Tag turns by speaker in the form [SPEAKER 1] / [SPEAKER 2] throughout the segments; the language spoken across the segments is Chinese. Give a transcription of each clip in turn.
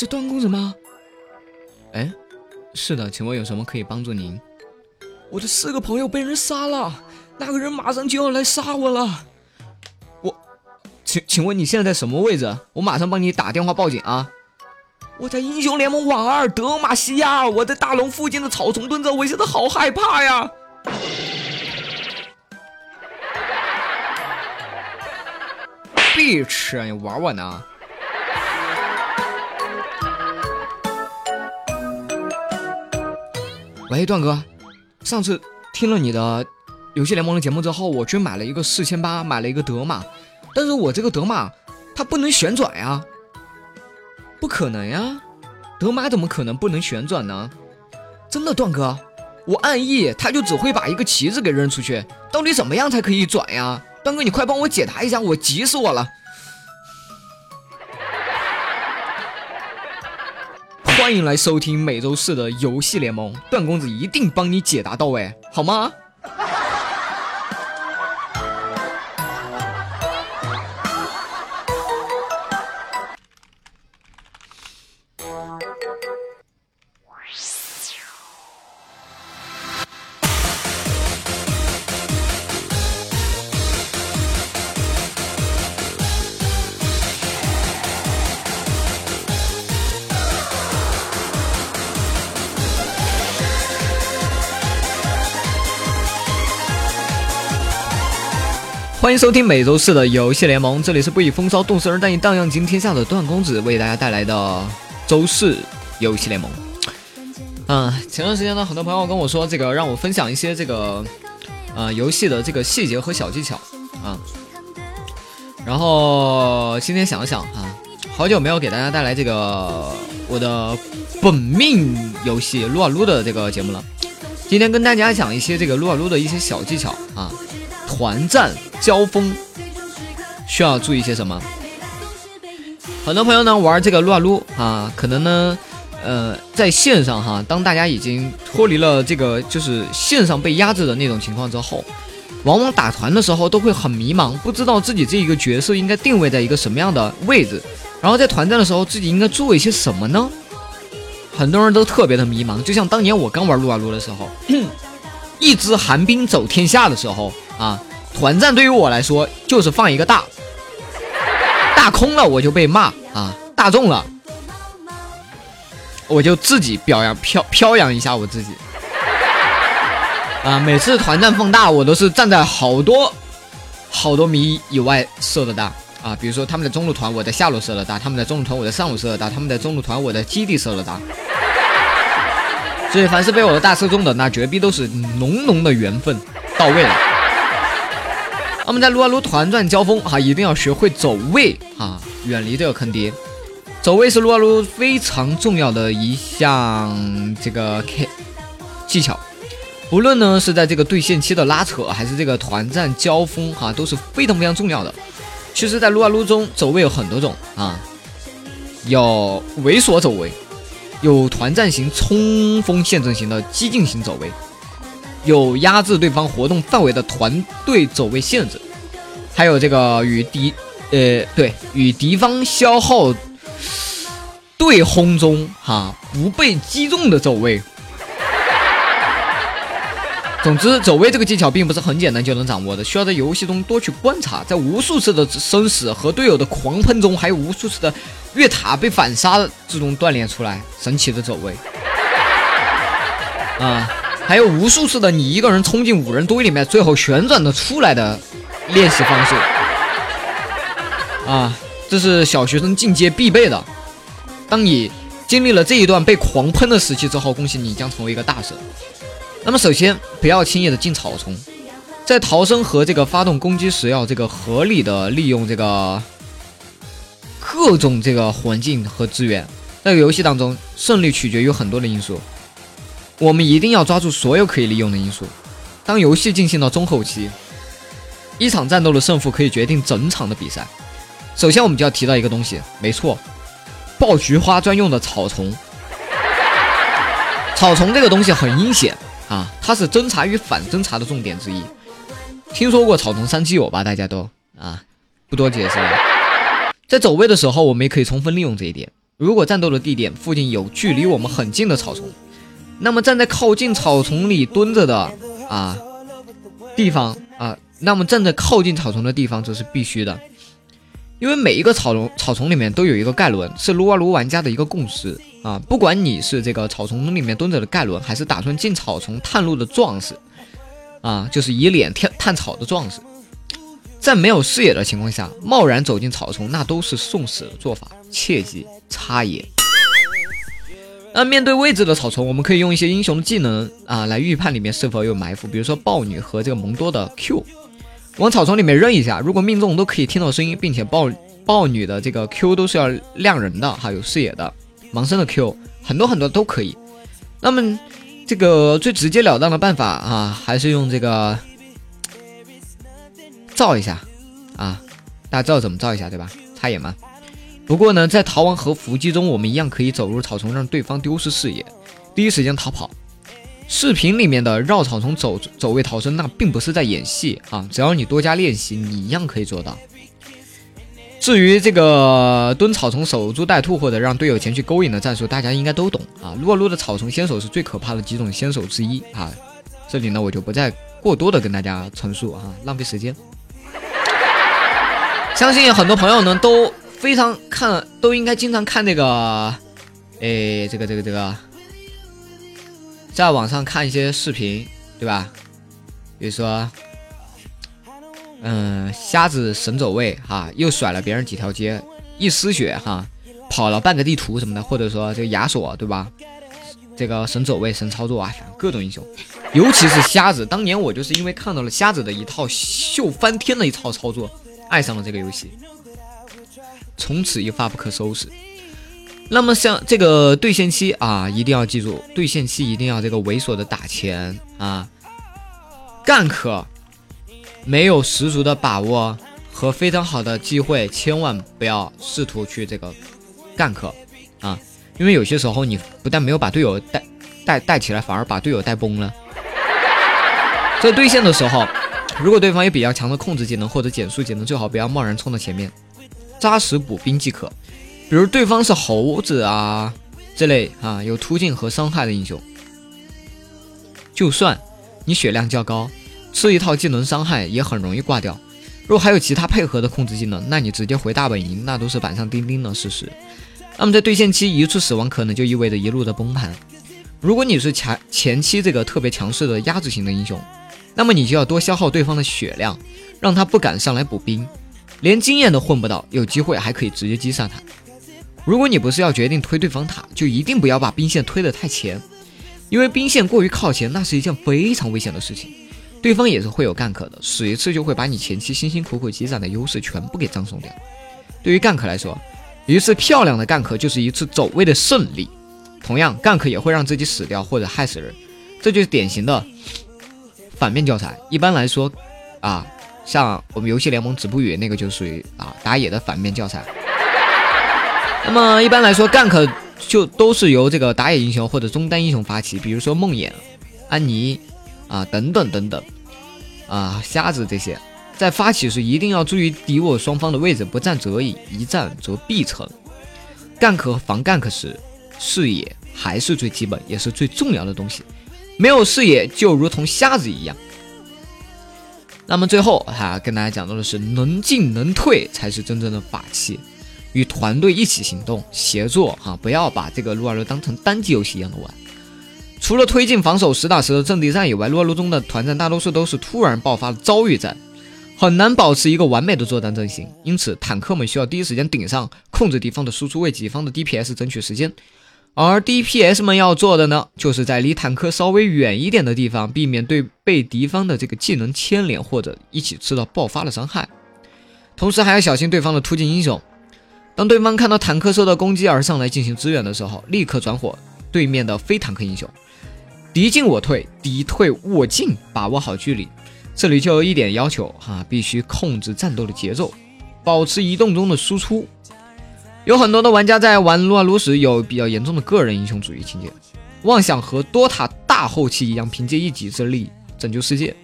[SPEAKER 1] 是段公子吗？哎，是的，请问有什么可以帮助您？我的四个朋友被人杀了，那个人马上就要来杀我了。我，请请问你现在在什么位置？我马上帮你打电话报警啊！我在英雄联盟网二德玛西亚，我在大龙附近的草丛蹲着，我现在好害怕呀！！bitch，，你玩我呢？喂，段哥，上次听了你的游戏联盟的节目之后，我去买了一个四千八，买了一个德玛，但是我这个德玛它不能旋转呀，不可能呀，德玛怎么可能不能旋转呢？真的，段哥，我按 E 它就只会把一个旗子给扔出去，到底怎么样才可以转呀？段哥，你快帮我解答一下，我急死我了。欢迎来收听每周四的游戏联盟，段公子一定帮你解答到位，好吗？欢迎收听每周四的游戏联盟，这里是不以风骚动世人，但以荡漾惊天下的段公子为大家带来的周四游戏联盟。嗯，前段时间呢，很多朋友跟我说，这个让我分享一些这个呃游戏的这个细节和小技巧啊。然后今天想了想啊，好久没有给大家带来这个我的本命游戏撸啊撸的这个节目了。今天跟大家讲一些这个撸啊撸的一些小技巧啊。团战交锋需要注意些什么？很多朋友呢玩这个撸啊撸啊，可能呢，呃，在线上哈，当大家已经脱离了这个就是线上被压制的那种情况之后，往往打团的时候都会很迷茫，不知道自己这一个角色应该定位在一个什么样的位置，然后在团战的时候自己应该做一些什么呢？很多人都特别的迷茫，就像当年我刚玩撸啊撸的时候。一支寒冰走天下的时候啊，团战对于我来说就是放一个大，大空了我就被骂啊，大中了我就自己表扬飘飘扬一下我自己啊，每次团战放大我都是站在好多好多米以外射的大啊，比如说他们在中路团，我在下路射的大；他们在中路团，我在上路射的大；他们在中路团，我在基地射的大。所以，凡是被我的大射中的，那绝逼都是浓浓的缘分到位了。我们在撸啊撸团战交锋哈，一定要学会走位哈，远离这个坑爹。走位是撸啊撸非常重要的一项这个 K 技巧，不论呢是在这个对线期的拉扯，还是这个团战交锋哈，都是非常非常重要的。其实，在撸啊撸中走位有很多种啊，有猥琐走位。有团战型冲锋陷阵型的激进型走位，有压制对方活动范围的团队走位限制，还有这个与敌呃对与敌方消耗对轰中哈不被击中的走位。总之，走位这个技巧并不是很简单就能掌握的，需要在游戏中多去观察，在无数次的生死和队友的狂喷中，还有无数次的越塔被反杀之中锻炼出来神奇的走位。啊，还有无数次的你一个人冲进五人堆里面，最后旋转的出来的练习方式。啊，这是小学生进阶必备的。当你经历了这一段被狂喷的时期之后，恭喜你将成为一个大神。那么首先不要轻易的进草丛，在逃生和这个发动攻击时，要这个合理的利用这个各种这个环境和资源。在游戏当中，胜利取决于很多的因素，我们一定要抓住所有可以利用的因素。当游戏进行到中后期，一场战斗的胜负可以决定整场的比赛。首先，我们就要提到一个东西，没错，爆菊花专用的草丛。草丛这个东西很阴险。啊，它是侦查与反侦查的重点之一。听说过草丛三基友吧？大家都啊，不多解释了。在走位的时候，我们也可以充分利用这一点。如果战斗的地点附近有距离我们很近的草丛，那么站在靠近草丛里蹲着的啊地方啊，那么站在靠近草丛的地方则是必须的，因为每一个草丛草丛里面都有一个盖伦，是撸啊撸玩家的一个共识啊。不管你是这个草丛里面蹲着的盖伦，还是打算进草丛探路的壮士啊，就是以脸探探草的壮士，在没有视野的情况下贸然走进草丛，那都是送死的做法，切记插眼。那面对未知的草丛，我们可以用一些英雄的技能啊来预判里面是否有埋伏，比如说豹女和这个蒙多的 Q，往草丛里面扔一下，如果命中都可以听到声音，并且豹豹女的这个 Q 都是要亮人的，哈，有视野的，盲僧的 Q 很多很多都可以。那么这个最直截了当的办法啊，还是用这个照一下啊，大家知道怎么照一下对吧？插眼吗？不过呢，在逃亡和伏击中，我们一样可以走入草丛，让对方丢失视野，第一时间逃跑。视频里面的绕草丛走走位逃生，那并不是在演戏啊！只要你多加练习，你一样可以做到。至于这个蹲草丛守株待兔或者让队友前去勾引的战术，大家应该都懂啊。撸啊撸的草丛先手是最可怕的几种先手之一啊，这里呢我就不再过多的跟大家陈述啊，浪费时间。相信很多朋友呢都。非常看都应该经常看那个，哎，这个这个这个，在网上看一些视频，对吧？比如说，嗯，瞎子神走位哈，又甩了别人几条街，一丝血哈，跑了半个地图什么的，或者说这个亚索，对吧？这个神走位、神操作啊，各种英雄，尤其是瞎子，当年我就是因为看到了瞎子的一套秀翻天的一套操作，爱上了这个游戏。从此一发不可收拾。那么像这个对线期啊，一定要记住，对线期一定要这个猥琐的打钱啊，gank 没有十足的把握和非常好的机会，千万不要试图去这个 gank 啊，因为有些时候你不但没有把队友带带带起来，反而把队友带崩了。在对线的时候，如果对方有比较强的控制技能或者减速技能，最好不要贸然冲到前面。扎实补兵即可，比如对方是猴子啊这类啊有突进和伤害的英雄，就算你血量较高，吃一套技能伤害也很容易挂掉。如果还有其他配合的控制技能，那你直接回大本营，那都是板上钉钉的事实。那么在对线期一次死亡可能就意味着一路的崩盘。如果你是前前期这个特别强势的压制型的英雄，那么你就要多消耗对方的血量，让他不敢上来补兵。连经验都混不到，有机会还可以直接击杀他。如果你不是要决定推对方塔，就一定不要把兵线推得太前，因为兵线过于靠前，那是一件非常危险的事情。对方也是会有 gank 的，死一次就会把你前期辛辛苦苦积攒的优势全部给葬送掉。对于 gank 来说，一次漂亮的 gank 就是一次走位的胜利。同样，gank 也会让自己死掉或者害死人，这就是典型的反面教材。一般来说，啊。像我们游戏联盟止步语那个就属于啊打野的反面教材。那么一般来说，gank 就都是由这个打野英雄或者中单英雄发起，比如说梦魇、安妮啊等等等等啊瞎子这些，在发起时一定要注意敌我双方的位置，不战则已，一战则必成。gank 和防 gank 时，视野还是最基本也是最重要的东西，没有视野就如同瞎子一样。那么最后哈，跟大家讲到的是，能进能退才是真正的法器，与团队一起行动，协作哈，不要把这个撸啊撸当成单机游戏一样的玩。除了推进防守实打实的阵地战以外，撸啊撸中的团战大多数都是突然爆发的遭遇战，很难保持一个完美的作战阵型，因此坦克们需要第一时间顶上，控制敌方的输出，为己方的 DPS 争取时间。而 DPS 们要做的呢，就是在离坦克稍微远一点的地方，避免对被敌方的这个技能牵连或者一起吃到爆发的伤害。同时还要小心对方的突进英雄。当对方看到坦克受到攻击而上来进行支援的时候，立刻转火对面的非坦克英雄。敌进我退，敌退我进，把握好距离。这里就有一点要求哈，必须控制战斗的节奏，保持移动中的输出。有很多的玩家在玩撸啊撸时有比较严重的个人英雄主义情节，妄想和多塔大后期一样凭借一己之力拯救世界。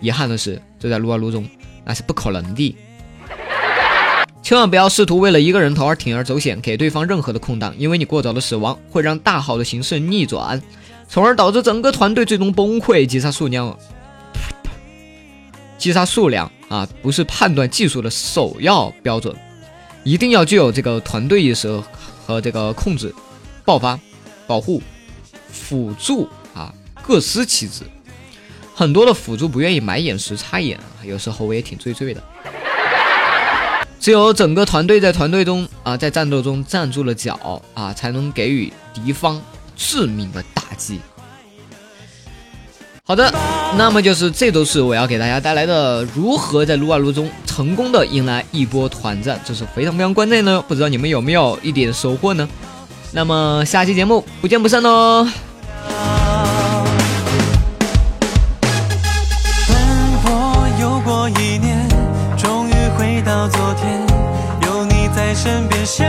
[SPEAKER 1] 遗憾的是，这在撸啊撸中那是不可能的。千万不要试图为了一个人头而铤而走险，给对方任何的空档，因为你过早的死亡会让大好的形势逆转，从而导致整个团队最终崩溃。击杀数量，击杀数量啊，不是判断技术的首要标准，一定要具有这个团队意识和这个控制、爆发、保护、辅助啊各司其职。很多的辅助不愿意买眼时插眼，有时候我也挺醉醉的。只有整个团队在团队中啊，在战斗中站住了脚啊，才能给予敌方致命的打击。好的，那么就是这都是我要给大家带来的如何在撸啊撸中成功的迎来一波团战，这是非常非常关键的，不知道你们有没有一点收获呢？那么下期节目不见不散哦。
[SPEAKER 2] 到昨天，有你在身边笑。